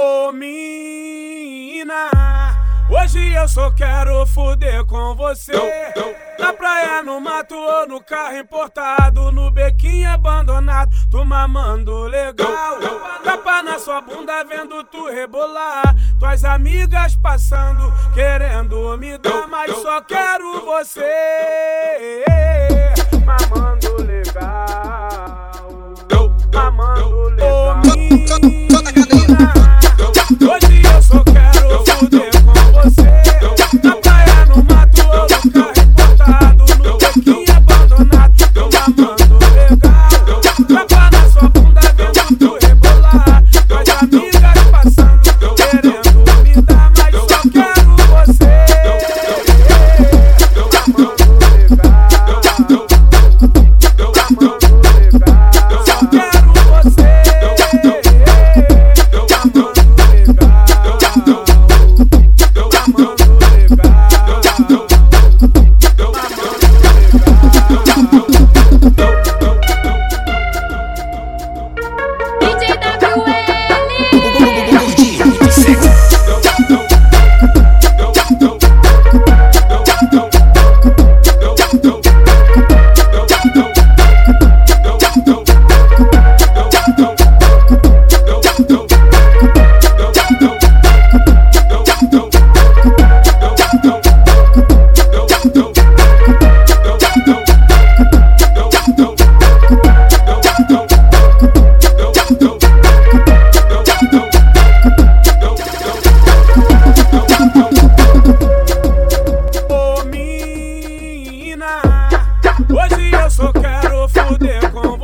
Ô mina, hoje eu só quero fuder com você. Na praia, no mato ou no carro importado, no bequinho abandonado, tu mamando legal. Tapa na sua bunda vendo tu rebolar. Tuas amigas passando, querendo me dar, mas só quero você. Mamando legal, mamando legal. Hoje eu só quero foder com